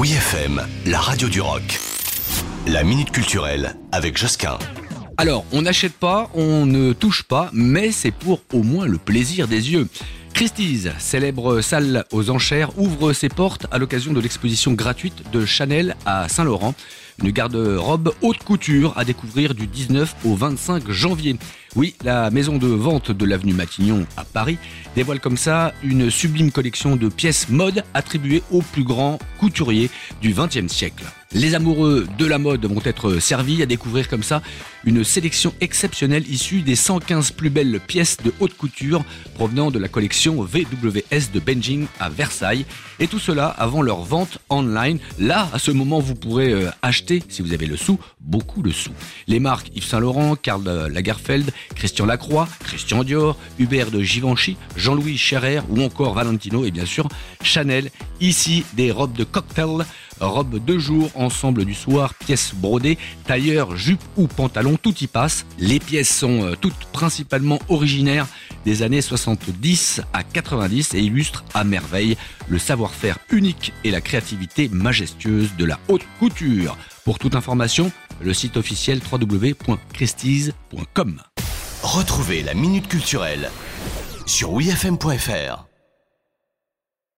Oui FM, la radio du rock. La minute culturelle avec Josquin. Alors, on n'achète pas, on ne touche pas, mais c'est pour au moins le plaisir des yeux. Christie's, célèbre salle aux enchères, ouvre ses portes à l'occasion de l'exposition gratuite de Chanel à Saint-Laurent. Une garde-robe haute couture à découvrir du 19 au 25 janvier. Oui, la maison de vente de l'avenue Matignon à Paris dévoile comme ça une sublime collection de pièces mode attribuées aux plus grands couturiers du XXe siècle. Les amoureux de la mode vont être servis à découvrir comme ça une sélection exceptionnelle issue des 115 plus belles pièces de haute couture provenant de la collection VWS de Benjing à Versailles. Et tout cela avant leur vente online. Là, à ce moment, vous pourrez euh, si vous avez le sou, beaucoup de sous. Les marques Yves Saint Laurent, Karl Lagerfeld, Christian Lacroix, Christian Dior, Hubert de Givenchy, Jean-Louis Scherer ou encore Valentino et bien sûr Chanel. Ici, des robes de cocktail, robes de jour, ensemble du soir, pièces brodées, tailleur, jupe ou pantalon, tout y passe. Les pièces sont euh, toutes principalement originaires des années 70 à 90 et illustrent à merveille le savoir-faire unique et la créativité majestueuse de la haute couture. Pour toute information, le site officiel www.christie's.com. Retrouvez la minute culturelle sur wifm.fr.